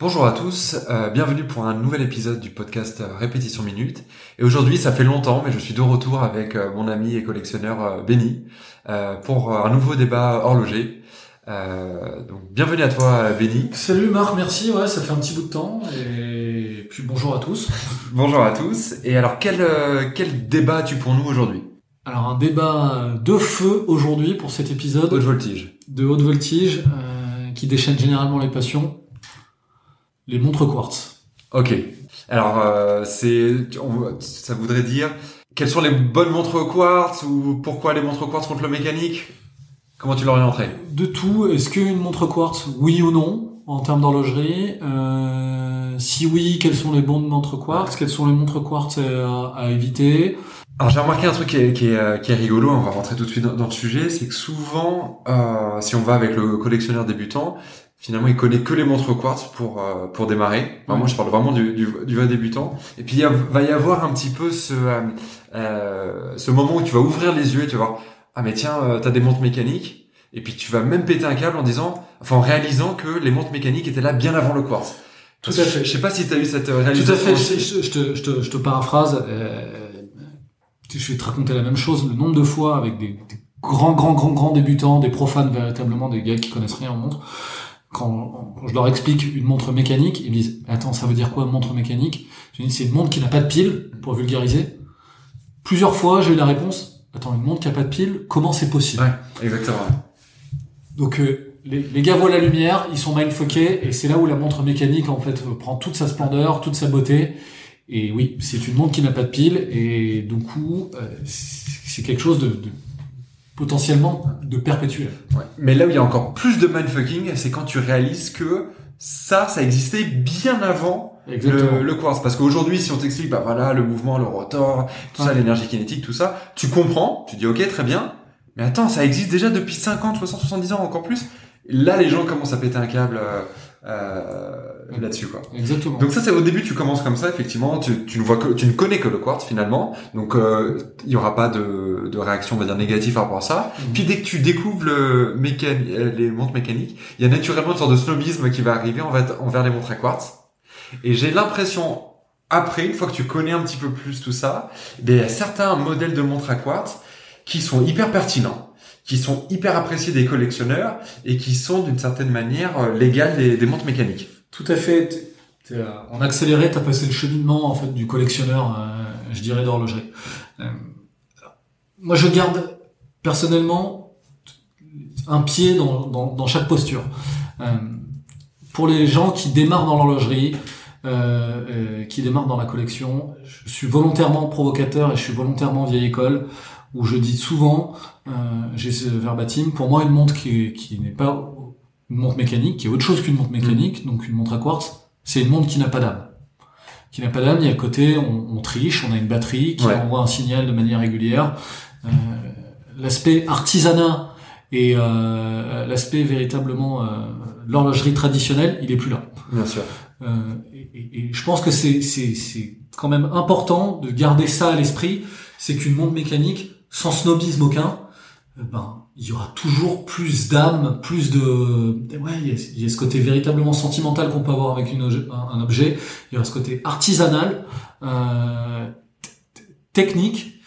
Bonjour à tous, euh, bienvenue pour un nouvel épisode du podcast euh, Répétition Minute. Et aujourd'hui, ça fait longtemps, mais je suis de retour avec euh, mon ami et collectionneur Benny euh, pour un nouveau débat horloger. donc bienvenue à toi Benny. Salut Marc, merci, ouais, ça fait un petit bout de temps. Et puis bonjour à tous. Bonjour à tous. Et alors quel, quel débat as-tu pour nous aujourd'hui? Alors un débat de feu aujourd'hui pour cet épisode. Haute voltige. De haute voltige, qui déchaîne généralement les passions les montres quartz. Ok. Alors, euh, c'est, ça voudrait dire quelles sont les bonnes montres quartz ou pourquoi les montres quartz contre le mécanique? Comment tu l'orienterais De tout. Est-ce qu'une montre quartz, oui ou non, en termes d'horlogerie? Euh, Si oui, quelles sont les bonnes montres quartz? Quelles sont les montres quartz à, éviter? Alors j'ai remarqué un truc qui est, qui, est, euh, qui est, rigolo, on va rentrer tout de suite dans, le sujet, c'est que souvent, euh, si on va avec le collectionneur débutant, finalement il connaît que les montres quartz pour euh, pour démarrer. moi je parle vraiment du, du, du vrai débutant. Et puis il va y avoir un petit peu ce euh, euh, ce moment où tu vas ouvrir les yeux et tu vas voir ah mais tiens euh, t'as des montres mécaniques et puis tu vas même péter un câble en disant enfin en réalisant que les montres mécaniques étaient là bien avant le quartz. Tout à fait. Je, sais pas si tu as eu cette réalisation. Tout à fait. Je, je, te, je, te, je te paraphrase. je vais te raconter la même chose. Le nombre de fois avec des, des grands, grands, grands, grands débutants, des profanes véritablement, des gars qui connaissent rien en montre, quand, je leur explique une montre mécanique, ils me disent attends ça veut dire quoi une montre mécanique? Je dis c'est une montre qui n'a pas de pile pour vulgariser. Plusieurs fois j'ai eu la réponse attends une montre qui n'a pas de pile comment c'est possible? Ouais exactement. Donc euh, les, les, gars voient la lumière, ils sont mindfuckés et c'est là où la montre mécanique en fait prend toute sa splendeur, toute sa beauté. Et oui, c'est une montre qui n'a pas de pile et du coup euh, c'est quelque chose de, de potentiellement de perpétuel. Ouais. Mais là où il y a encore plus de mindfucking, c'est quand tu réalises que ça, ça existait bien avant le, le, quartz. Parce qu'aujourd'hui, si on t'explique, bah voilà, le mouvement, le rotor, tout ça, l'énergie kinétique, tout ça, tu comprends, tu dis ok, très bien. Mais attends, ça existe déjà depuis 50, 60, 70 ans, encore plus. là, les gens commencent à péter un câble. Euh, euh, là-dessus quoi. Exactement. Donc ça c'est au début tu commences comme ça effectivement tu, tu ne vois que tu ne connais que le quartz finalement donc euh, il y aura pas de, de réaction on va dire négative par rapport à ça. Mhm. Puis dès que tu découvres le mécanique, euh, les montres mécaniques il y a naturellement une sorte de snobisme qui va arriver envers, envers les montres à quartz et j'ai l'impression après une fois que tu connais un petit peu plus tout ça ben, il y a certains modèles de montres à quartz qui sont hyper pertinents qui sont hyper appréciés des collectionneurs et qui sont d'une certaine manière euh, légales des, montres mécaniques. Tout à fait. en accéléré, tu as passé le cheminement en fait du collectionneur, euh, je dirais d'horlogerie. Euh, moi, je garde personnellement un pied dans, dans, chaque posture. Euh, pour les gens qui démarrent dans l'horlogerie, euh, qui démarrent dans la collection, je suis volontairement provocateur et je suis volontairement vieille école où je dis souvent, euh, j'ai ce verbatim, pour moi une montre qui, qui n'est pas une montre mécanique, qui est autre chose qu'une montre mécanique, mm. donc une montre à quartz, c'est une montre qui n'a pas d'âme. Qui n'a pas d'âme, il y a côté, on, on, triche, on a une batterie qui envoie un signal de manière régulière. Euh, l'aspect artisanat et euh, l'aspect véritablement euh, l'horlogerie traditionnelle, il est plus là. Bien sûr. Euh, et, et, et, je pense que c'est quand même important de garder ça à l'esprit, c'est qu'une montre mécanique sans snobisme aucun, euh, ben, il y aura toujours plus d'âme, plus de, ouais, il y, a, ce côté véritablement sentimental qu'on peut avoir avec un, objet. Il y aura ce côté artisanal, euh, technique,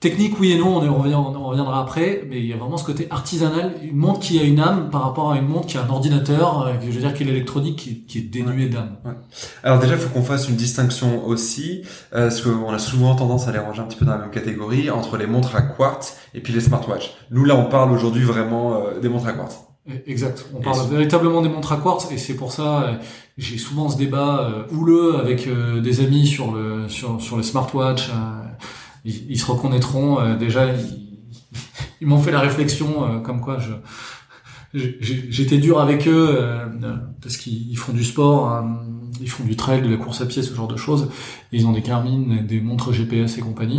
Technique, oui et non, on, reviendra après, mais il y a vraiment ce côté artisanal, une montre qui a une âme par rapport à une montre qui a un ordinateur, euh, je veux dire qui est l'électronique, qui, est dénuée d'âme. Alors déjà, il faut qu'on fasse une distinction aussi, euh, parce qu'on a souvent tendance à les ranger un petit peu dans la même catégorie, entre les montres à quartz et puis les smartwatches. Nous là, on parle aujourd'hui vraiment euh, des montres à quartz. Eh, exact. On parle véritablement des montres à quartz et c'est pour ça j'ai souvent ce débat houleux avec des amis sur le sur sur les smartwatches ils, se reconnaîtront euh, déjà. Ils, m'ont fait la réflexion euh, comme quoi je j'étais dur avec eux euh, parce qu'ils font du sport ils font du trail, de la course à pied, ce genre de choses. ils ont des Garmin, des montres GPS et compagnie.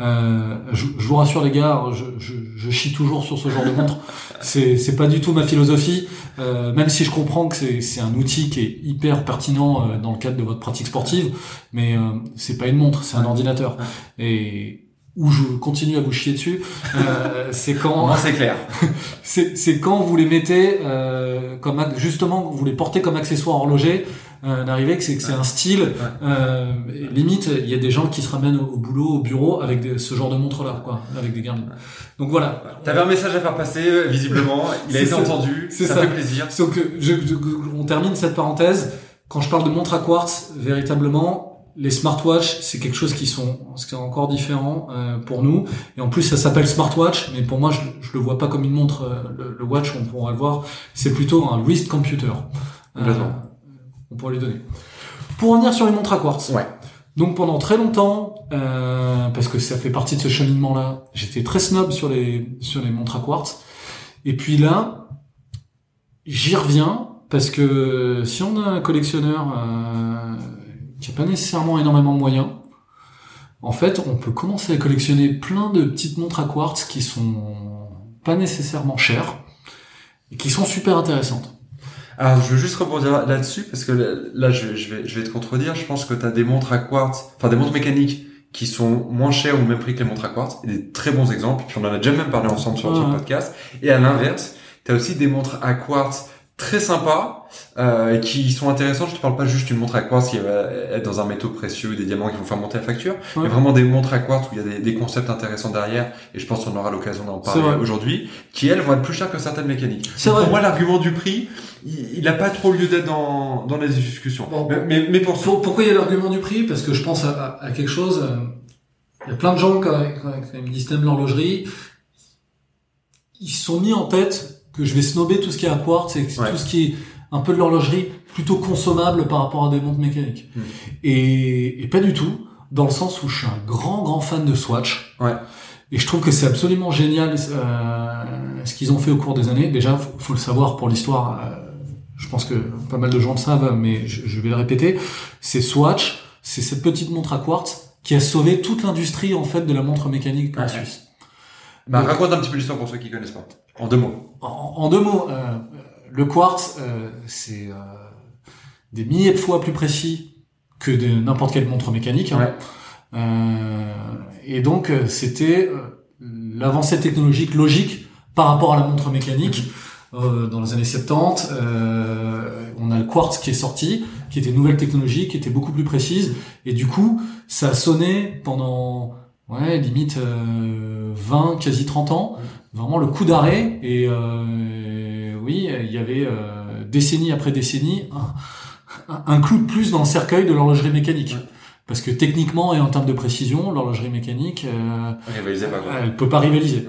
Euh, je, je, vous rassure les gars, je, je, je, chie toujours sur ce genre de montre. C'est c'est pas du tout ma philosophie, euh, même si je comprends que c'est c'est un outil qui est hyper pertinent euh, dans le cadre de votre pratique sportive, mais euh, c'est pas une montre, c'est un ordinateur. Et où je continue à vous chier dessus, euh, c'est quand c'est clair. c'est quand vous les mettez euh, comme justement vous les portez comme accessoire horloger. Euh, d'arriver que c'est que c'est un style euh, limite il y a des gens qui se ramènent au, boulot au bureau avec des, ce genre de montre là quoi avec des Garmin donc voilà. T'avais un message à faire passer euh, visiblement. Il a été entendu. Ça, ça, fait plaisir. Donc je, je, on termine cette parenthèse. Quand je parle de montre à quartz véritablement les smartwatches, c'est quelque chose qui sont c'est encore différent euh, pour nous. Et en plus, ça s'appelle smartwatch, mais pour moi, je, je le vois pas comme une montre. Euh, le, watch, on pourra le voir, c'est plutôt un wrist computer. Euh, on pourrait lui donner. Pour revenir sur les montres à quartz. Ouais. Donc pendant très longtemps, euh, parce que ça fait partie de ce cheminement-là, j'étais très snob sur les sur les montres à quartz. Et puis là, j'y reviens parce que si on a un collectionneur euh, qui n'a pas nécessairement énormément de moyens, en fait, on peut commencer à collectionner plein de petites montres à quartz qui sont pas nécessairement chères et qui sont super intéressantes. Alors, je veux juste rebondir là-dessus parce que là, je, vais, je vais te contredire. Je pense que tu as des montres à quartz, enfin des montres mécaniques qui sont moins chères ou même prix que les montres à quartz, et des très bons exemples. Puis on en a déjà même parlé ensemble sur le podcast. Et à l'inverse, tu as aussi des montres à quartz très sympas euh, qui sont intéressants. Je te parle pas juste d'une montre à quartz qui va être dans un métaux précieux, des diamants qui vont faire monter la facture, mais vraiment des montres à quartz où il y a des, des concepts intéressants derrière. Et je pense qu'on aura l'occasion d'en parler aujourd'hui, qui elles vont être plus chères que certaines mécaniques. Pour moi, l'argument du prix, il n'a pas trop lieu d'être dans, dans les discussions. mais, mais, pour, pourquoi il y a l'argument du prix? Parce que je pense à, à, quelque chose. Euh, il y a plein de gens quand, quand, quand ils me disent l'horlogerie, ils sont mis en tête que je vais snober tout ce qui est à quartz et tout ce qui est un peu de l'horlogerie plutôt consommable par rapport à des montres mécaniques. Hmm. Et, et, pas du tout, dans le sens où je suis un grand grand fan de Swatch. Ouais. Et je trouve que c'est absolument génial euh, ce qu'ils ont fait au cours des années. Déjà, faut, faut le savoir pour l'histoire. Euh, je pense que pas mal de gens le savent, mais je, je vais le répéter. C'est Swatch, c'est cette petite montre à quartz qui a sauvé toute l'industrie en fait de la montre mécanique en Suisse. Bah, raconte un petit peu l'histoire pour ceux qui connaissent pas. En deux mots. En, deux mots, euh, le quartz, euh, c'est euh, des milliers de fois plus précis que de n'importe quelle montre mécanique. Hein. Euh, et donc, c'était l'avancée technologique logique par rapport à la montre mécanique. dans les années 70, on a le quartz qui est sorti, qui était une nouvelle technologie, qui était beaucoup plus précise, et du coup, ça a sonné pendant ouais, limite 20, quasi 30 ans, vraiment le coup d'arrêt. Et euh, oui, il y avait euh, décennie après décennie un, un, clou de plus dans le cercueil de l'horlogerie mécanique. Parce que techniquement et en termes de précision, l'horlogerie mécanique, euh, elle peut pas rivaliser.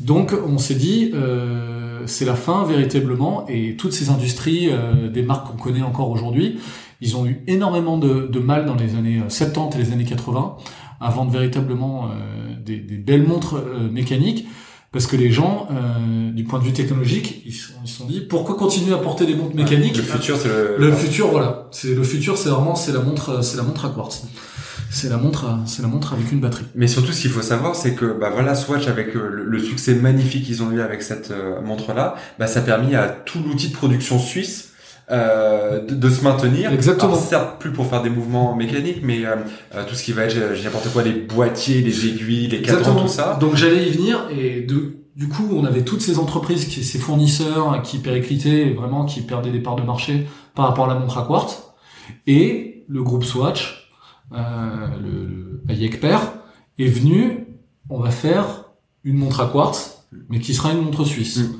Donc on s'est dit, euh, c'est la fin véritablement, et toutes ces industries, euh, des marques qu'on connaît encore aujourd'hui, ils ont eu énormément de, de, mal dans les années 70 et les années 80 à vendre véritablement euh, des, des, belles montres mécaniques parce que les gens, euh, du point de vue technologique, ils se sont, dit pourquoi continuer à porter des montres mécaniques Le futur, c'est le... le futur, voilà. C'est le futur, c'est vraiment c'est la montre, c'est la montre à quartz. C'est la montre, c'est la montre avec une batterie. Mais surtout, ce qu'il faut savoir, c'est que bah voilà, Swatch avec euh, le, succès magnifique qu'ils ont eu avec cette euh, montre-là, bah ça a permis à tout l'outil de production suisse euh, de, se maintenir. Exactement. Alors, certes, plus pour faire des mouvements mécaniques, mais euh, euh tout ce qui va être n'importe quoi, les boîtiers, les aiguilles, les cadrans, tout ça. Donc j'allais y venir et de, du coup, on avait toutes ces entreprises, qui, ces fournisseurs qui périclitaient, vraiment qui perdaient des parts de marché par rapport à la montre à quartz. Et le groupe Swatch, euh, le, le est venu, on va faire une montre à quartz, mais qui sera une montre suisse. Mm.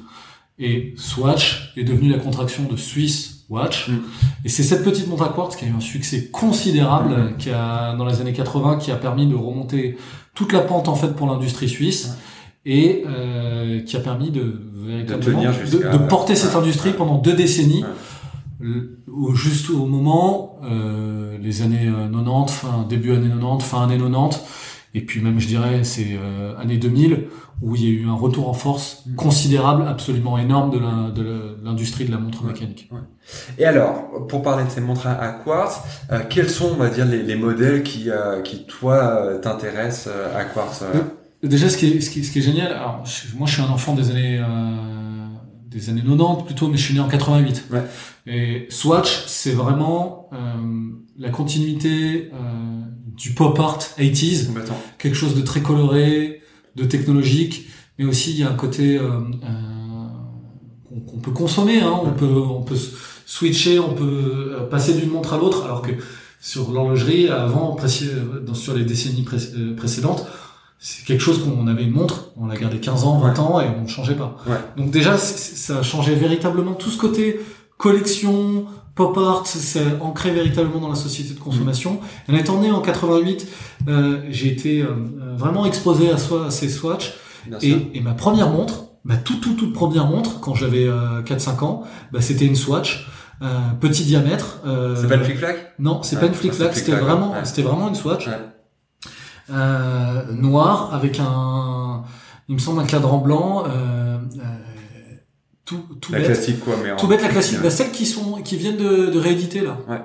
Et Swatch est devenu la contraction de Swiss Watch. Mm. Et c'est cette petite montre à quartz qui a eu un succès considérable, mm. qui a dans les années 80, qui a permis de remonter toute la pente en fait pour l'industrie suisse et euh, qui a permis de véritablement de, de, porter cette industrie pendant deux décennies, au, juste au moment euh, les années 90, fin début années 90, fin années 90. et puis même je dirais c'est euh, année 2000 où il y a eu un retour en force Mm. considérable, absolument énorme de l'industrie de la montre Ouais. mécanique. Et alors, pour parler de ces montres à, à quartz, euh, quels sont, on va dire, les, les modèles qui, euh, qui toi, euh, t'intéressent euh, à quartz euh Déjà, ce qui est, ce qui, ce qui est génial, alors, je- moi je suis un enfant des années, euh, des années 90 plutôt, mais je suis né en 88. Ouais. Et Swatch, c'est vraiment euh, la continuité euh, du pop art 80s, Complètement. quelque chose de très coloré, de technologique, mais aussi il y a un côté euh, euh, qu'on peut consommer, hein, on peut on peut switcher, on peut euh, passer d'une montre à l'autre, alors que sur l'horlogerie avant, sur les décennies pré- précédentes, c'est quelque chose qu'on avait une montre, on la gardait 15 ans, 20 ans et on ne changeait pas. Ouais. Donc déjà, ça a changé véritablement tout ce côté collection, pop art, c'est ancré véritablement dans la société de consommation. En étant né en 88, euh, j'ai été euh, euh, vraiment exposé à, soi, à ces Swatch. Et, et ma première montre, ma toute toute toute première montre, quand j'avais euh, 4-5 ans, bah, c'était une Swatch, euh, petit diamètre. euh, C'est pas le flic-flac? Non, c'est Ouais, pas une c'est flic-flac, c'était vraiment, ouais. c'était vraiment une Swatch Ouais. euh, noire avec un, il me semble un cadran blanc. Euh, tout, tout La bête. classique, quoi, mais. Tout bête la classique, Ouais. bah, celles qui sont qui viennent de, de rééditer là. Ouais.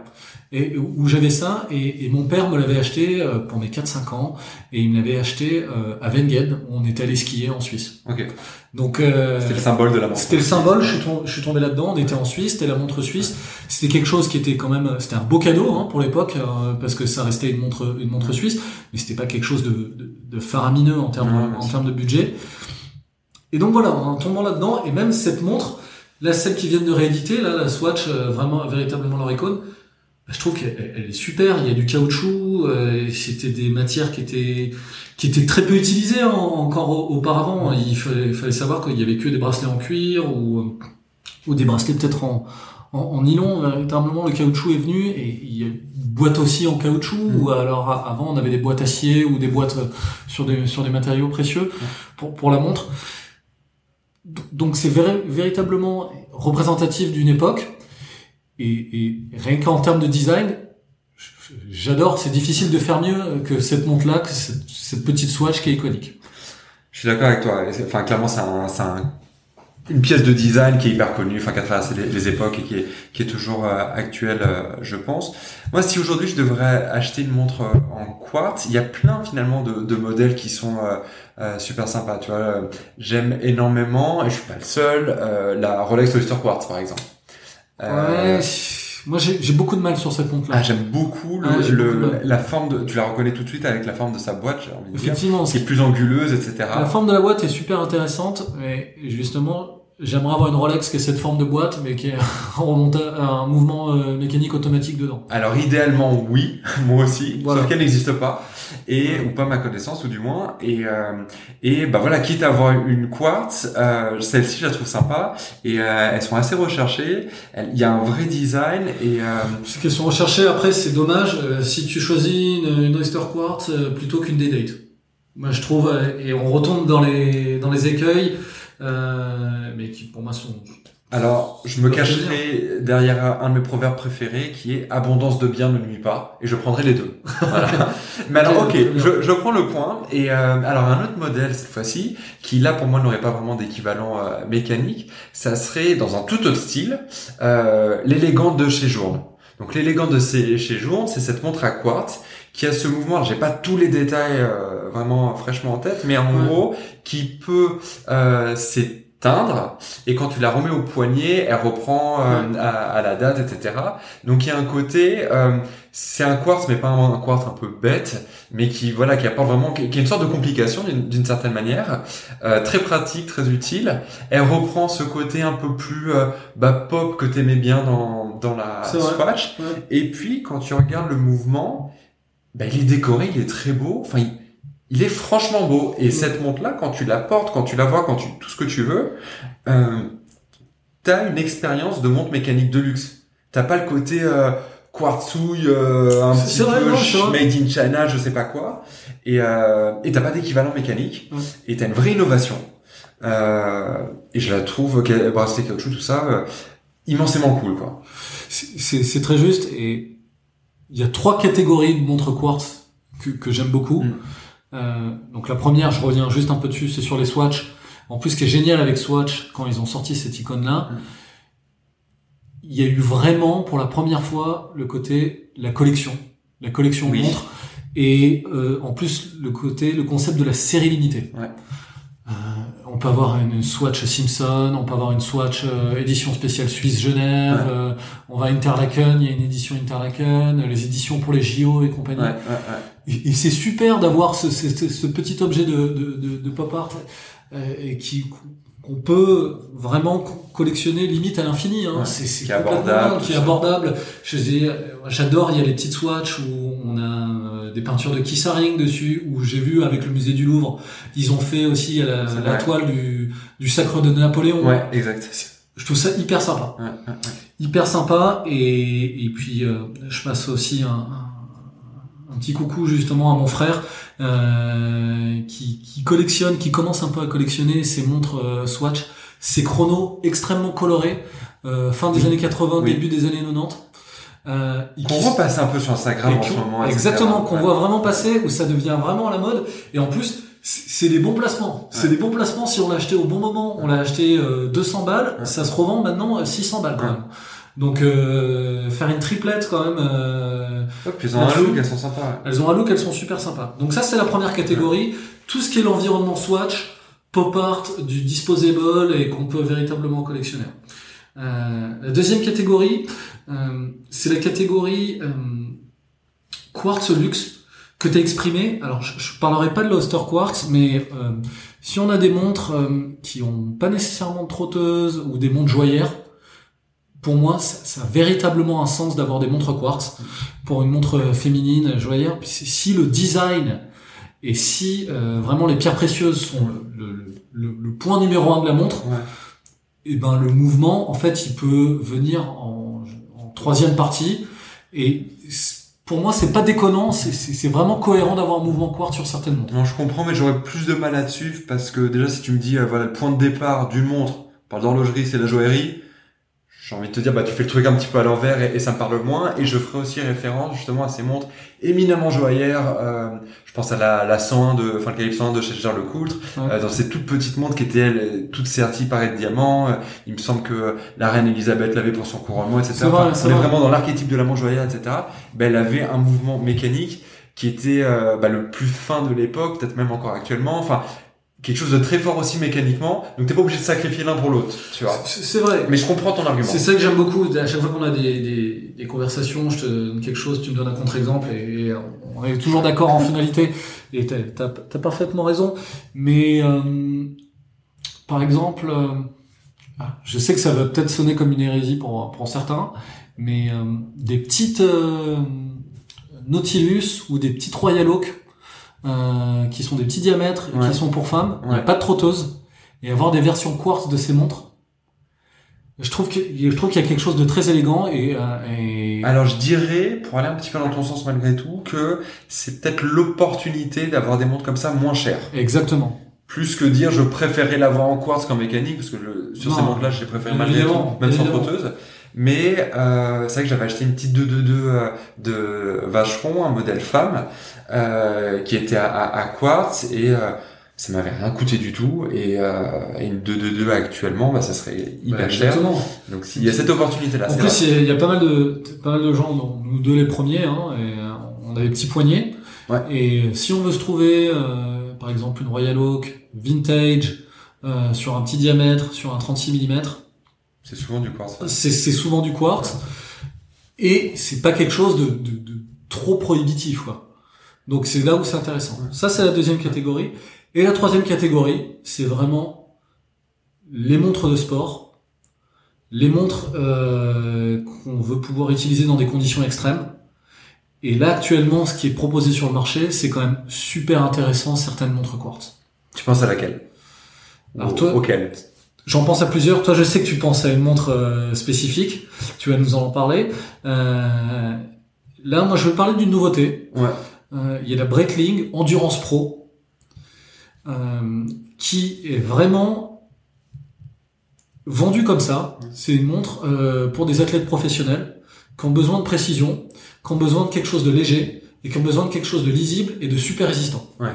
Et où j'avais ça et, et mon père me l'avait acheté euh, pour mes 4-5 ans et il me l'avait acheté euh, à Wengen où on était allé skier en Suisse. Ok. Donc euh, C'était le symbole de la montre. c'était le symbole, je suis, tombé, je suis tombé là-dedans, on était en Suisse, c'était la montre suisse. C'était quelque chose qui était quand même, c'était un beau cadeau hein, pour l'époque, euh, parce que ça restait une montre, une montre suisse, mais c'était pas quelque chose de, de, de faramineux en termes, Ouais, en termes de budget. Et donc voilà, en tombant là-dedans, et même cette montre, là celle qui viennent de rééditer, là la Swatch, euh, vraiment véritablement leur icône, bah, je trouve qu'elle elle- elle est super. Il y a du caoutchouc, euh, c'était des matières qui étaient qui étaient très peu utilisées en- encore au- auparavant. Il fallait, savoir qu'il y avait que des bracelets en cuir ou euh, ou des bracelets peut-être en, en, en nylon. Véritablement, le caoutchouc est venu et il y a une boîte aussi en caoutchouc. Mm. Ou alors avant, on avait des boîtes acier ou des boîtes euh, sur des sur des matériaux précieux pour pour la montre. Donc c'est véri- véritablement représentatif d'une époque. Et, rien qu'en termes de design, j'adore. C'est difficile de faire mieux que cette montre-là, que cette, petite Swatch qui est iconique. Je suis d'accord avec toi. Enfin, clairement, c'est un, un- une pièce de design qui est hyper connue, enfin, qui a traversé les, époques et qui est, qui est toujours euh, actuelle, euh, je pense. Moi, si aujourd'hui je devrais acheter une montre euh, en quartz, il y a plein finalement de, de modèles qui sont euh, euh, super sympas. Tu vois, j'aime énormément, et je suis pas le seul, la Rolex Oyster Quartz, par exemple. Ouais. Moi, j'ai beaucoup de mal sur cette montre-là. Ah, j'aime beaucoup le, Ah, le- beaucoup la forme de, tu la reconnais tout de suite avec la forme de sa boîte, j'ai envie de dire. Effectivement, Qui est plus anguleuse, etc. la forme de la boîte est super intéressante, mais justement, j'aimerais avoir une Rolex qui ait cette forme de boîte, mais qui ait un, mouvement euh, mécanique automatique dedans. Alors idéalement oui, moi aussi, Voilà. sauf qu'elle n'existe pas et ou pas ma connaissance ou du moins et euh, et bah voilà quitte à avoir une quartz, euh, celle-ci je la trouve sympa et euh, elles sont assez recherchées, il y a un vrai design et euh, Ce qu'elles sont recherchées, après, c'est dommage euh, si tu choisis une, une Oyster Quartz plutôt qu'une Day-Date. Moi, je trouve, et on retombe dans les, dans les écueils, mais qui pour moi sont... alors je me cacherai derrière un de mes proverbes préférés qui est abondance de bien ne nuit pas et je prendrai les deux. Voilà. Mais alors Ok, je, je prends le point et euh, alors un autre modèle cette fois-ci qui là pour moi n'aurait pas vraiment d'équivalent euh, mécanique, ça serait dans un tout autre style euh, l'élégante de chez Journe. Donc l'élégante de chez chez Journe, c'est cette montre à quartz qui a ce mouvement. Alors j'ai pas tous les détails euh, vraiment fraîchement en tête, mais en Ouais. gros qui peut euh, s'éteindre et quand tu la remets au poignet, elle reprend euh, à, à la date, etc. Donc il y a un côté, euh, c'est un quartz, mais pas un, un quartz un peu bête, mais qui voilà, qui apporte vraiment, qui, qui est une sorte de complication d'une d'une certaine manière, euh, très pratique, très utile. Elle reprend ce côté un peu plus euh, bah, pop que t'aimais bien dans dans la. Swatch. Ouais. Et puis quand tu regardes le mouvement, bah, il est décoré, il est très beau. Enfin, il, il est franchement beau. Et cette montre-là, quand tu la portes, quand tu la vois, quand tu tout ce que tu veux, euh, t'as une expérience de montre mécanique de luxe. T'as pas le côté euh, quartzouille, euh, un petit vrai, peu non, made in China, je sais pas quoi. Et euh, et t'as pas d'équivalent mécanique. Ouais. Et t'as une vraie innovation. Euh, et je la trouve, bracelet caoutchouc, tout ça, euh, immensément cool, quoi. C'est- très juste, et il y a trois catégories de montres quartz que, que j'aime beaucoup. Mm. Euh, donc la première, je reviens juste un peu dessus, c'est sur les Swatch. En plus, ce qui est génial avec Swatch, quand ils ont sorti cette icône-là, Mm. il y a eu vraiment, pour la première fois, le côté la collection, la collection Oui. montre, et euh, en plus le côté, le concept de la. Ouais. On peut avoir une Swatch Simpson, on peut avoir une Swatch euh, édition spéciale Suisse Genève, Ouais. euh, on va à Interlaken, il y a une édition Interlaken, les éditions pour les JO et compagnie. Ouais, ouais, ouais. Et, et c'est super d'avoir ce, ce, ce- ce petit objet de, de, de, de pop art euh, et qui qu'on peut vraiment co- collectionner limite à l'infini. Hein. C'est qui est abordable, qui est abordable. J'adore, il y a les petites swatchs où on a euh, des peintures de Keith Haring dessus, où j'ai vu avec le musée du Louvre, ils ont fait aussi la, toile du, du sacre de Napoléon. Ouais, exact. Je trouve ça hyper sympa Ouais, ouais, hyper sympa et, et puis euh, je passe aussi un, un, un petit coucou justement à mon frère euh, qui, qui collectionne, qui commence un peu à collectionner ses montres euh, Swatch, ses chronos extrêmement colorés, fin des Oui. années 80, Oui. début des années 90. Euh, Qu'on passer un peu sur Instagram en ce moment. etc. Exactement, qu'on Ouais. voit vraiment passer, où ça devient vraiment à la mode. Et en plus, c'est des bons placements. C'est Ouais. des bons placements si on l'a acheté au bon moment. On l'a acheté euh, 200 balles, Ouais. ça se revend maintenant à 600 balles quand même. Donc euh, faire une triplette quand même. euh, Hop, ils ont un look, elles sont sympas. ouais. elles ont un look, elles sont super sympas. Donc ça c'est la première catégorie. Tout ce qui est l'environnement Swatch, pop art, du disposable et qu'on peut véritablement collectionner. Euh, la deuxième catégorie, euh, c'est la catégorie euh, quartz luxe que tu as exprimé. Alors je, je parlerai pas de l'Oster Quartz, mais euh, si on a des montres euh, qui ont pas nécessairement de trotteuse ou des montres joyeères, pour moi, ça, ça a véritablement un sens d'avoir des montres quartz pour une montre féminine c'est- Si le design et si euh, vraiment les pierres précieuses sont le, le- le- le point numéro un de la montre. Et ben le mouvement, en fait, il peut venir en, troisième partie. Et pour moi, c'est pas déconnant, c'est- vraiment cohérent d'avoir un mouvement quartz sur certaines montres. Non, je comprends, mais j'aurais plus de mal suivre parce que déjà, si tu me dis, euh, voilà, le point de départ d'une montre, on parle d'horlogerie, c'est la joaillerie. J'ai envie de te dire, bah, tu fais le truc un petit peu à l'envers et, et ça me parle moins. Et je ferai aussi référence justement à ces montres éminemment joaillères. Euh, je pense à la, la 101 de, enfin, le calibre 101 de chez Charles Lecoultre. Euh, dans ces toutes petites montres qui étaient, elles, toutes serties par de diamants. Euh, il me semble que la reine Elisabeth l'avait pour son couronnement, etc. C'est vrai, Enfin, c'est on est vrai. vraiment dans l'archétype de la montre joaillère, etc. Ben, elle avait un mouvement mécanique qui était euh, bah, le plus fin de l'époque, peut-être même encore actuellement. Enfin, quelque chose de très fort aussi mécaniquement. Donc t'es pas obligé de sacrifier l'un pour l'autre, tu vois. C'est vrai. Mais je comprends ton argument. C'est ça que j'aime beaucoup. À chaque fois qu'on a des, des, des conversations, je te donne quelque chose, tu me donnes un contre-exemple et, et on est toujours d'accord en finalité. Et t'as as, parfaitement raison. Mais euh, par exemple, euh, ah, je sais que ça va peut-être sonner comme une hérésie pour, pour certains, mais euh, des petites euh, Nautilus ou des petites Royal Oak euh, qui sont des petits diamètres Ouais. qui sont pour femmes, Ouais. pas de trotteuse, et avoir des versions quartz de ces montres, je trouve que je trouve qu'il y a quelque chose de très élégant et, euh, et... Alors je dirais, pour aller un petit peu dans ton sens malgré tout, que c'est peut-être l'opportunité d'avoir des montres comme ça moins chères. exactement. Plus que dire je préférais l'avoir en quartz qu'en mécanique, parce que sur Non. ces montres-là, préfère Bien malgré tout, même sans trotteuse. Mais euh, c'est vrai que j'avais acheté une petite 222 euh, de Vacheron, un modèle femme, euh, qui était à, à, à quartz et euh, ça m'avait rien coûté du tout. Et, euh, et une 222 actuellement, bah, ça serait hyper Bah, cher. exactement. Donc s'il y a cette opportunité-là, En c'est plus, il y, a- il pas mal de pas mal de gens, dont nous deux les premiers, hein, et euh, on a des petits poignets. Ouais. Et si on veut se trouver, euh, par exemple, une Royal Oak vintage euh, sur un petit diamètre, sur un 36 mm, C'est souvent du quartz. c'est c'est souvent du quartz et c'est pas quelque chose de, de, de trop prohibitif quoi. Donc c'est là où c'est intéressant. Ça c'est la deuxième catégorie et la troisième catégorie c'est vraiment les montres de sport, les montres euh, qu'on veut pouvoir utiliser dans des conditions extrêmes. Et là actuellement ce qui est proposé sur le marché c'est quand même super intéressant certaines montres quartz. Tu penses à laquelle? Alors toi- Auquel? J'en pense à plusieurs. Toi, je sais que tu penses à une montre euh, spécifique. Tu vas nous en parler. Euh, là, moi, je vais parler d'une nouveauté. Ouais. Euh, il y a la Breitling Endurance Pro, euh, qui est vraiment vendue comme ça. C'est une montre pour des athlètes professionnels qui ont besoin de précision, qui ont besoin de quelque chose de léger et qui ont besoin de quelque chose de lisible et de super résistant. Ouais.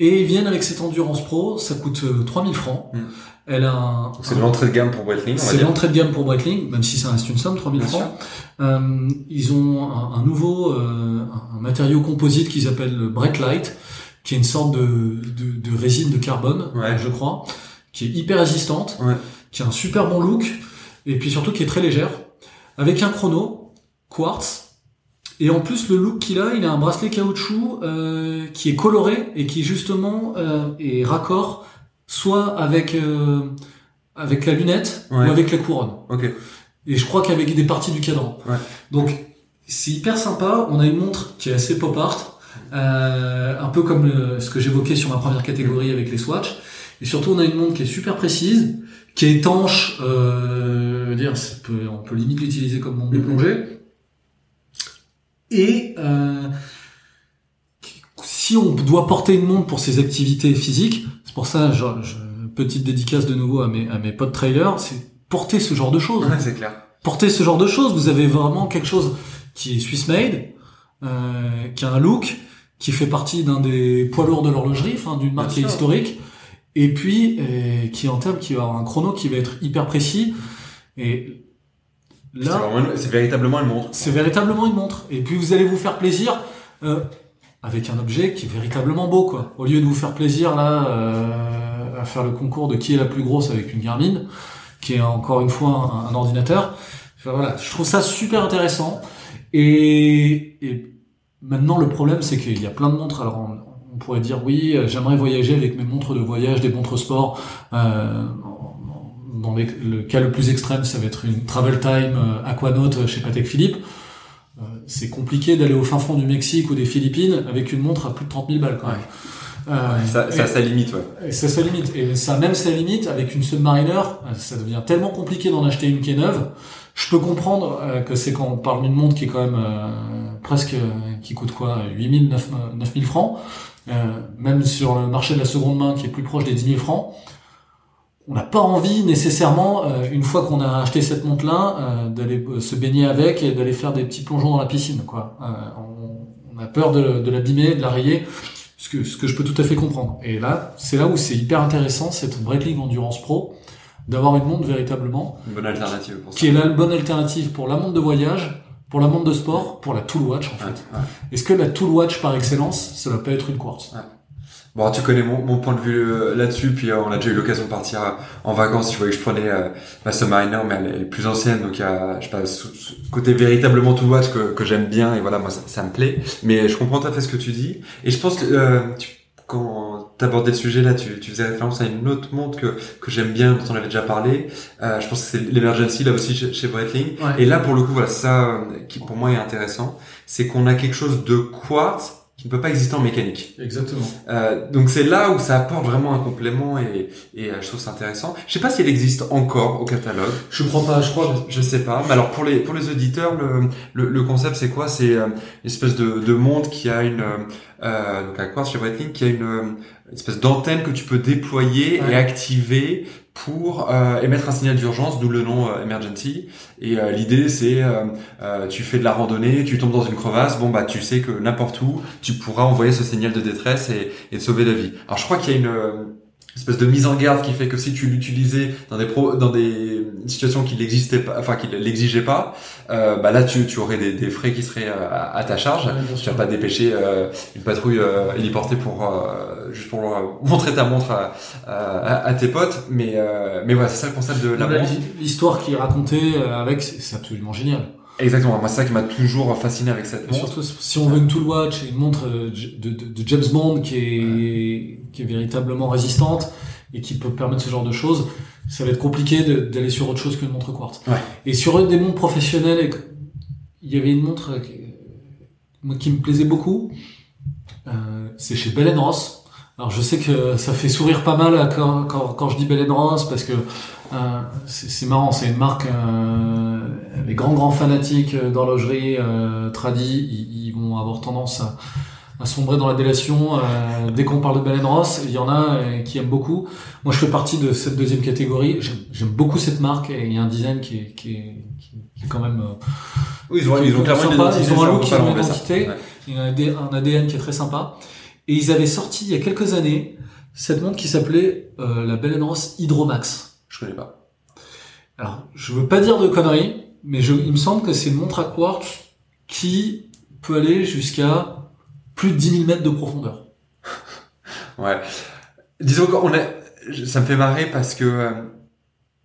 Et ils viennent avec cette Endurance Pro, ça coûte euh, 3000 francs. Mm. Elle a un, C'est de l'entrée de gamme pour Breitling, c'est l'entrée de gamme pour Breitling, même si ça reste une somme, 3000 Bien francs. Euh, ils ont un, un nouveau euh, un matériau composite qu'ils appellent le qui est une sorte de, de, de résine de carbone, Ouais. je crois, qui est hyper résistante, Ouais. qui a un super bon look, et puis surtout qui est très légère, avec un chrono, quartz, et en plus le look qu'il a, il a un bracelet caoutchouc euh, qui est coloré et qui justement euh, est raccord soit avec euh, avec la lunette Ouais. ou avec la couronne. Ok. Et je crois qu'avec des parties du cadran. Ouais. Donc c'est hyper sympa. On a une montre qui est assez pop art, euh, un peu comme le- ce que j'évoquais sur ma première catégorie avec les Swatch. Et surtout, on a une montre qui est super précise, qui est étanche. Euh, je veux dire, ça peut- on peut limite l'utiliser comme montre de plongée. Et euh, si on doit porter une montre pour ses activités physiques, c'est pour ça, je, je- petite dédicace de nouveau à mes, à mes potes trailers, c'est porter ce genre de choses Ouais, c'est clair. porter ce genre de choses. Vous avez vraiment quelque chose qui est Swiss made, euh, qui a un look, qui fait partie d'un des poids lourds de l'horlogerie, enfin d'une marque qui est historique, et puis euh, qui en termes qui va avoir un chrono qui va être hyper précis. Et là, c'est véritablement une montre. c'est véritablement une montre. Et puis vous allez vous faire plaisir euh, avec un objet qui est véritablement beau, quoi. Au lieu de vous faire plaisir là euh, à faire le concours de qui est la plus grosse avec une Garmin, qui est encore une fois un, un ordinateur. Enfin, voilà, je trouve ça super intéressant. Et, et maintenant le problème c'est qu'il y a plein de montres. Alors on, on pourrait dire oui, euh, j'aimerais voyager avec mes montres de voyage, des montres sport. Euh, dans les- le cas le plus extrême, ça va être une Travel Time euh, Aquanaut chez Patek Philippe. Euh, c'est compliqué d'aller au fin fond du Mexique ou des Philippines avec une montre à plus de 30 000 balles quand même. Euh, Ça, ça, et- ça limite, ouais. et ça se limite. Et ça, même ça limite, avec une Submariner, euh, ça devient tellement compliqué d'en acheter une qui est neuve. Je peux comprendre euh, que c'est quand on parle d'une montre qui est quand même euh, presque, euh, qui coûte quoi, 8000, 9000 francs, euh, même sur le marché de la seconde main qui est plus proche des 10 000 francs. On n'a pas envie nécessairement, euh, une fois qu'on a acheté cette montre-là, euh, d'aller euh, se baigner avec et d'aller faire des petits plongeons dans la piscine. Quoi. On, a peur de, de l'abîmer, de la rayer ce que, ce que je peux tout à fait comprendre. Et là, c'est là où c'est hyper intéressant, cette Breitling Endurance Pro, d'avoir une montre véritablement, Une bonne alternative pour ça. qui est la bonne alternative pour la montre de voyage, pour la montre de sport, pour la Tool Watch en fait. ouais. Est-ce que la Tool Watch par excellence, ça va pas être une quartz Bon, tu connais mon, mon point de vue euh, là-dessus, puis euh, on a déjà eu l'occasion de partir euh, en vacances. Tu voyais que je prenais ma Submariner, mais elle, est- plus ancienne, donc il y a, je sais pas, ce, ce côté véritablement tout watch que, que j'aime bien, et voilà, moi ça, ça me plaît. Mais je comprends tout à fait ce que tu dis, et je pense que euh, tu, quand t'abordais le sujet là, tu, tu faisais référence à une autre montre que que j'aime bien, dont on avait déjà parlé. Euh, je pense que c'est l'Emergency là aussi chez, chez Breitling. Ouais. Et là, pour le coup, voilà, ça qui pour moi est intéressant, c'est qu'on a quelque chose de quartz qui ne peut pas exister en mécanique. Exactement. Euh, donc c'est là où ça apporte vraiment un complément et, et euh, je trouve ça intéressant. Je sais pas si elle existe encore au catalogue. Je crois pas, je crois. Je, je sais pas. Mais alors pour les pour les auditeurs, le le, le concept c'est quoi? C'est euh, une espèce de, de montre qui a une euh, donc à Quartz chez Breitling qui a une, euh, une espèce d'antenne que tu peux déployer Ouais. et activer pour euh, émettre un signal d'urgence, d'où le nom euh, emergency. Et euh, l'idée c'est tu fais de la randonnée, tu tombes dans une crevasse, bon bah tu sais que n'importe où tu pourras envoyer ce signal de détresse et, et te sauver la vie. Alors je crois qu'il y a une euh, espèce de mise en garde qui fait que si tu l'utilisais dans des pro, dans des situations qui n'existaient pas, enfin qui l'exigeaient pas, euh, bah là tu, tu aurais des, des frais qui seraient euh, à, à ta charge. Ouais, Tu vas pas dépêcher euh, une patrouille euh, héliportée pour euh, juste pour leur montrer ta montre à, à, à tes potes, mais euh, mais voilà c'est ça le concept de la montre. L'histoire qui est racontée euh, avec, c'est absolument génial. Exactement, moi c'est ça qui m'a toujours fasciné avec cette Et montre. surtout, si on veut une Tool Watch et une montre euh, de, de, de James Bond qui est, qui est véritablement résistante et qui peut permettre ce genre de choses, ça va être compliqué d'aller sur autre chose qu'une montre quartz. Ouais. Et sur des montres professionnelles, il y avait une montre euh, qui, qui me plaisait beaucoup. Euh, c'est chez Bell Ross. Alors je sais que ça fait sourire pas mal euh, quand, quand, quand je dis Bell Ross parce que euh, c'est marrant, c'est une marque. Euh, les grands grands fanatiques d'horlogerie euh, tradie, ils, ils vont avoir tendance à, à sombrer dans la délation. Euh, dès qu'on parle de Bell Ross, il y en a euh, qui aiment beaucoup. Moi, je fais partie de cette deuxième catégorie. J'aime- beaucoup cette marque et il y a un design qui est, qui est, qui est- qui est quand même. euh, Oui, ils ont, ils ont clairement sympa, ils ont un look, ils ont une identité. Ouais. Il y a un AD- un ADN qui est très sympa. Et ils avaient sorti il y a quelques années cette montre qui s'appelait euh, la Bell Ross Hydromax. Je connais pas. Alors, je veux pas dire de conneries, mais il me semble que c'est une montre à quartz qui peut aller jusqu'à plus de 10 000 mètres de profondeur. Ouais. Disons qu'on est, ça me fait marrer parce que euh,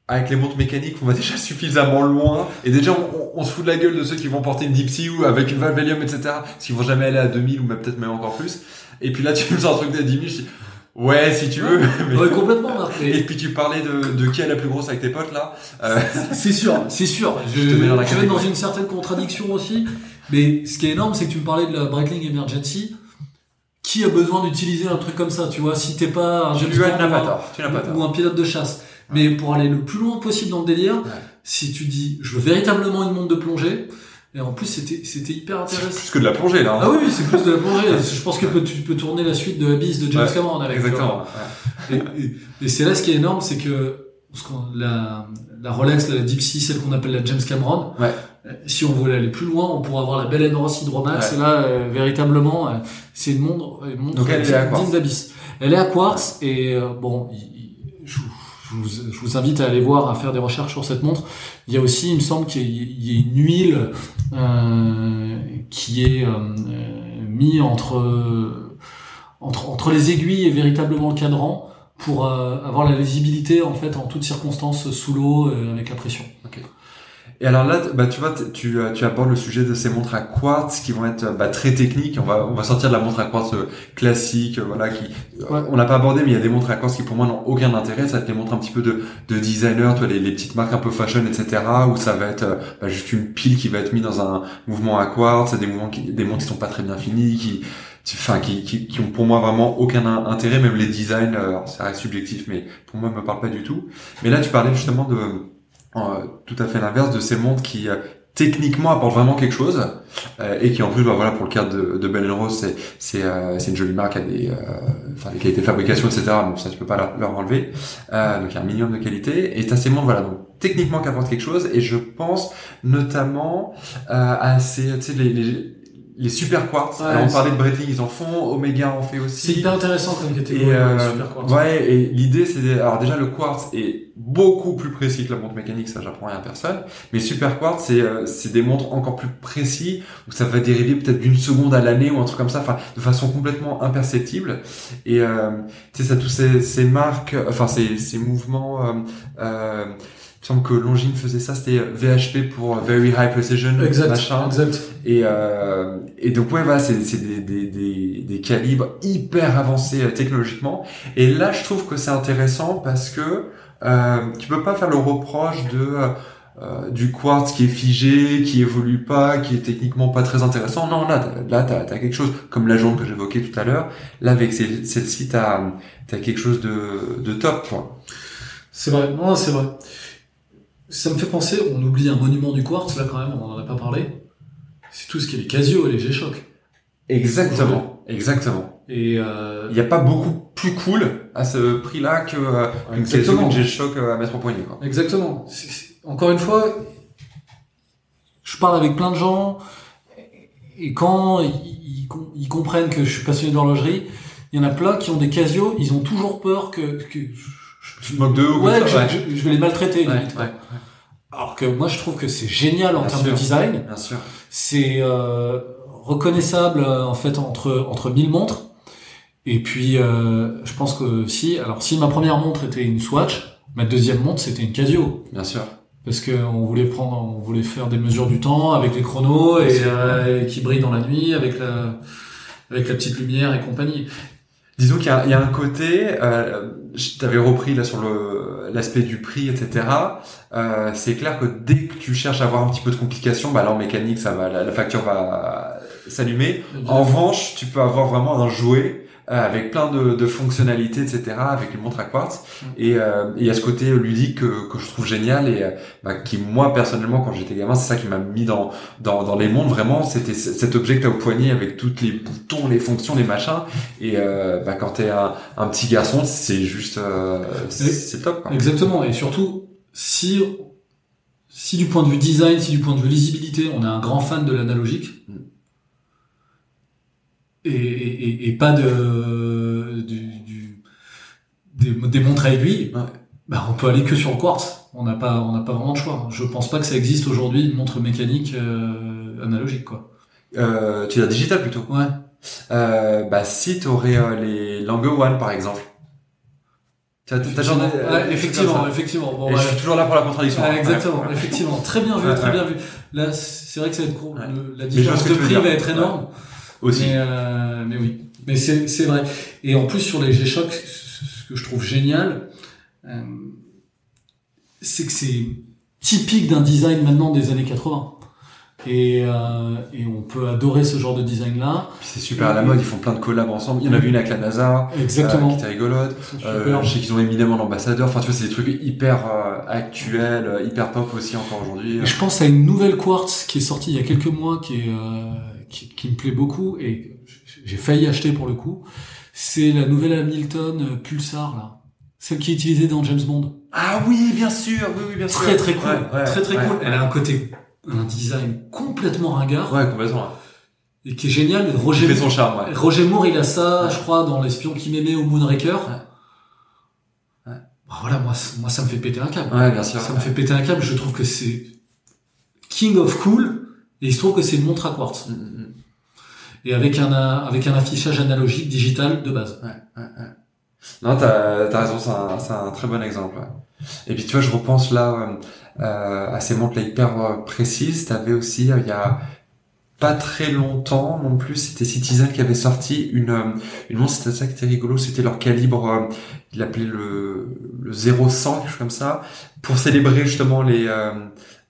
avec les montres mécaniques, on va déjà suffisamment loin et déjà on, on- on se fout de la gueule de ceux qui vont porter une Deep Sea ou avec une valve Valium, etc. Parce qu'ils vont jamais aller à 2000 ou même peut-être même encore plus. Et puis là, tu me sors un truc de 10 000, je dis ouais, si tu veux. mais- Ouais, complètement, Marc. Et puis tu parlais de, de qui est la plus grosse avec tes potes là. Euh, C'est sûr, c'est sûr. Je, Je te mets dans la je vais dans une certaine contradiction aussi. Mais ce qui est énorme, c'est que tu me parlais de la Breitling Emergency. Qui a besoin d'utiliser un truc comme ça, tu vois, si t'es pas un tu James Bond ou un pilote de chasse. Mais pour aller le plus loin possible dans le délire, si tu dis, je veux véritablement une montre de plongée, et en plus c'était c'était hyper C'est intéressant. plus que de la plongée là. hein. Ah oui, c'est plus de la plongée. Je pense que tu peux tourner la suite de Abyss de James Ouais, Cameron avec. Exactement. ouais. Et, et- et c'est là ce qui est énorme, c'est que la, la Rolex, la Deep Sea, celle qu'on appelle la James Cameron, Ouais. euh, si on voulait aller plus loin, on pourrait avoir la Bell Ross Hydromax. Et là, euh, véritablement, euh, c'est une montre, une montre Donc elle est à quartz. d'Abyss. Elle est à quartz et euh, bon, il- il- je, je vous, je vous invite à aller voir, à faire des recherches sur cette montre. Il y a aussi, il me semble qu'il y, y a une huile euh, qui est euh, euh, mis entre, entre entre les aiguilles et véritablement le cadran pour euh, avoir la lisibilité en fait en toutes circonstances sous l'eau euh, avec la pression. Et alors là, bah tu vois, tu, euh, tu abordes le sujet de ces montres à quartz qui vont être bah, très techniques. On va on va sortir de la montre à quartz euh, classique, euh, voilà, qui Ouais. on l'a pas abordé, mais il y a des montres à quartz qui pour moi n'ont aucun intérêt. Ça va être les montres un petit peu de de designer, tu vois, les, les petites marques un peu fashion, etc. Où ça va être bah, juste une pile qui va être mise dans un mouvement à quartz, des mouvements qui, des montres qui sont pas très bien finies, qui enfin qui, qui, qui ont pour moi vraiment aucun in- intérêt même les designs euh, ça reste subjectif mais pour moi me parle pas du tout mais là tu parlais justement de tout à fait l'inverse de ces montres qui euh, techniquement apportent vraiment quelque chose euh, et qui en plus bah, voilà pour le cas de, de Bell Rose c'est c'est euh, une jolie marque à des euh, enfin les qualités de fabrication etc donc ça tu peux pas leur, enlever. Euh, donc il y a un minimum de qualité. Et t'as ces montres voilà donc techniquement qui apportent quelque chose et je pense notamment euh, à ces tu sais les, les les super quartz Ouais, Alors, on parlait de Breitling ils en font Omega en fait aussi C'est hyper intéressant comme catégorie. et euh, ouais, super quartz. ouais, et l'idée c'est alors déjà le quartz est beaucoup plus précis que la montre mécanique, ça j'apprends rien à personne. Mais super quartz c'est euh, c'est des montres encore plus précis où ça va dériver peut-être d'une seconde à l'année ou un truc comme ça, enfin de façon complètement imperceptible. Et euh, tu sais ça tous ces, ces marques, enfin ces ces mouvements. Euh, euh, il me semble que Longines faisait ça, c'était VHP pour Very High Precision, Exact, machin. exact. Et, euh, et donc ouais voilà c'est c'est des, des, des, des calibres hyper avancés euh, technologiquement et là je trouve que c'est intéressant parce que euh, tu peux pas faire le reproche de euh, euh, du quartz qui est figé qui évolue pas qui est techniquement pas très intéressant non là t'as- là t'as as quelque chose comme la jaune que j'évoquais tout à l'heure là avec celle- celle-ci t'as as quelque chose de, de top quoi C'est vrai, non, c'est vrai. Ça me fait penser, on oublie un monument du quartz, là quand même, on en a pas parlé. C'est tout ce qui est les Casio et les G-Shock. exactement exactement Et euh, il n'y a pas beaucoup plus cool à ce prix là que euh, une Casio une G-Shock euh, à mettre au poignet quoi Exactement. Encore une fois, je parle avec plein de gens et quand ils, ils com- ils comprennent que je suis passionné d'horlogerie, il y en a plein qui ont des Casio, ils ont toujours peur que, Tu te moques d'eux ou ouais, quoi, je, ouais. je- je vais les maltraiter. Ouais, limite. ouais, Alors que moi, je trouve que c'est génial en Bien termes sûr. de design. bien sûr. C'est euh, reconnaissable euh, en fait entre entre 1000 montres. Et puis, euh, je pense que si, alors si ma première montre était une Swatch, ma deuxième montre c'était une Casio. Bien sûr. parce que on voulait prendre, on voulait faire des mesures du temps avec les chronos et, euh, et qui brillent dans la nuit avec la avec la petite lumière et compagnie. Disons qu'il y, a- il y a un côté, euh, je t'avais repris là sur le l'aspect du prix, etc. Euh, c'est clair que dès que tu cherches à avoir un petit peu de complications, bah là en mécanique, ça va, la, la facture va s'allumer. En revanche, tu peux avoir vraiment un jouet avec plein de, de fonctionnalités, etc. Avec une montre à quartz. Mm. Et euh, et il y a ce côté ludique que, que je trouve génial et euh, bah, qui moi personnellement quand j'étais gamin, c'est ça qui m'a mis dans dans, dans les montres vraiment. C'était cet objet que t'as au poignet avec toutes les boutons, les fonctions, les machins. Et euh, bah, quand t'es un, un petit garçon, c'est juste euh, c'est top. Quoi. Exactement. Et surtout, si si du point de vue design, si du point de vue lisibilité, on est un grand fan de l'analogique, Mm. Et, et, et pas de du, du- des, des montres à aiguille, Ouais. bah, on peut aller que sur le quartz. On n'a pas on n'a pas vraiment de choix. Je pense pas que ça existe aujourd'hui une montre mécanique euh, analogique quoi. Euh, tu l'as digital plutôt. Ouais. Euh, bah si t'aurais euh, les Lange One par exemple. T'as Effectivement, genre Ouais, effectivement, effectivement. Bon, Et ouais. je suis toujours là pour la contradiction. Ah, hein. exactement, effectivement. Très bien vu, très bien vu. Là, c'est vrai que ça va être court. La différence de prix va être énorme. Aussi. Mais, euh, mais oui. Mais c'est, vrai. Et en plus, sur les G-Shock, ce que je trouve génial, euh, c'est que c'est typique d'un design maintenant des années 80. Et, euh, et on peut adorer ce genre de design-là. Puis c'est super à la mode, ils font plein de collabs ensemble. Il y en a vu une avec la NASA, euh, Exactement. qui était rigolote. Euh, je sais qu'ils ont Eminem en ambassadeur. Enfin, tu vois, c'est des trucs hyper actuels, hyper pop aussi encore aujourd'hui. Je pense à une nouvelle quartz qui est sortie il y a quelques mois, qui est qui, qui me plaît beaucoup et j'ai failli acheter pour le coup. C'est la nouvelle Hamilton Pulsar là, celle qui est utilisée dans James Bond. Ah oui, bien sûr, oui, oui, bien sûr. Très très cool, Ouais, ouais, très très ouais, cool. Elle a un côté, un design complètement ringard Ouais, complètement. et qui est génial. Il Roger fait son charme. Roger Moore, il a ça, je crois, dans l'espion qui m'aimait au Moonraker. Bah, voilà, moi, moi ça me fait péter un câble. Ouais, bien sûr. Ça me fait péter un câble. Je trouve que c'est king of cool et il se trouve que c'est une montre à quartz. Mm, mm, mm. et avec un avec un affichage analogique digital de base. Ouais, ouais, ouais. Non, t'as as raison, c'est un, très bon exemple. Et puis tu vois, je repense là euh, euh, à ces montres là hyper euh, précises. T'avais aussi, euh, il y a pas très longtemps non plus, c'était Citizen qui avait sorti une une montre, c'était ça qui était rigolo, c'était leur calibre, euh, il l'appelait le le 0100 quelque chose comme ça, pour célébrer justement les euh,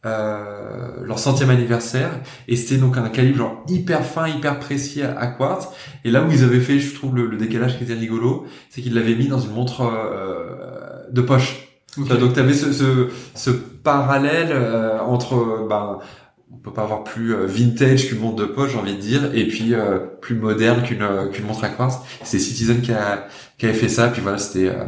euh, leur centième anniversaire. Et c'était donc un calibre genre hyper fin hyper précis à, à quartz. Et là où ils avaient fait je trouve le, le décalage qui était rigolo c'est qu'ils l'avaient mis dans une montre euh, de poche. Donc tu avais ce, ce, ce parallèle euh, entre ben on peut pas avoir plus euh, vintage qu'une montre de poche j'ai envie de dire et puis euh, plus moderne qu'une qu'une montre à quartz. C'est Citizen qui a qui avait fait ça puis voilà c'était euh,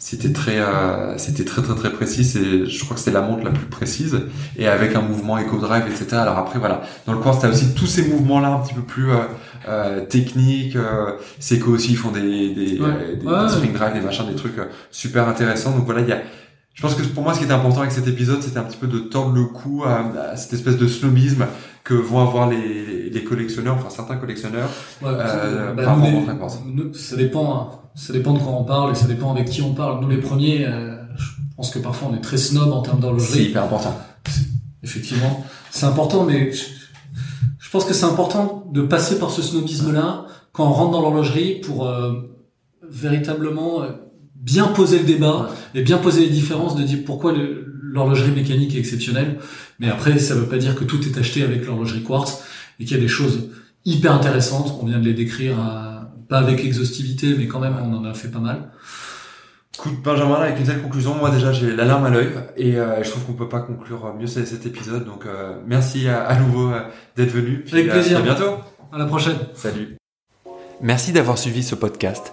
c'était très euh, c'était très très très précis. C'est je crois que c'était la montre la plus précise. Et avec un mouvement eco drive etc alors après voilà. Dans le quartz t'as aussi tous ces mouvements là un petit peu plus euh, euh, techniques euh, Seiko aussi ils font des des, Ouais. euh, des, Ouais. des spring drive des machins des trucs euh, super intéressants. Donc voilà il y a je pense que pour moi, ce qui était important avec cet épisode, c'était un petit peu de tordre le cou à, à cette espèce de snobisme que vont avoir les, les collectionneurs, enfin certains collectionneurs. Ouais, Euh, bah, par nous, les- nous, ça dépend, hein. ça dépend de quand on parle et ça dépend avec qui on parle. Nous les premiers, euh, je pense que parfois on est très snob en termes C'est d'horlogerie. hyper important. Effectivement, c'est important, mais je, je pense que c'est important de passer par ce snobisme-là quand on rentre dans l'horlogerie pour euh, véritablement euh, bien poser le débat et bien poser les différences, de dire pourquoi le- l'horlogerie mécanique est exceptionnelle. Mais après, ça veut pas dire que tout est acheté avec l'horlogerie quartz et qu'il y a des choses hyper intéressantes. On vient de les décrire, pas avec exhaustivité, mais quand même, on en a fait pas mal. Écoute, Benjamin, là, avec une telle conclusion, moi déjà j'ai la larme à l'œil et euh, je trouve qu'on peut pas conclure mieux cet épisode. Donc euh, merci à, à nouveau euh, d'être venu. Puis, Avec plaisir. À bientôt. À la prochaine. Salut. Merci d'avoir suivi ce podcast.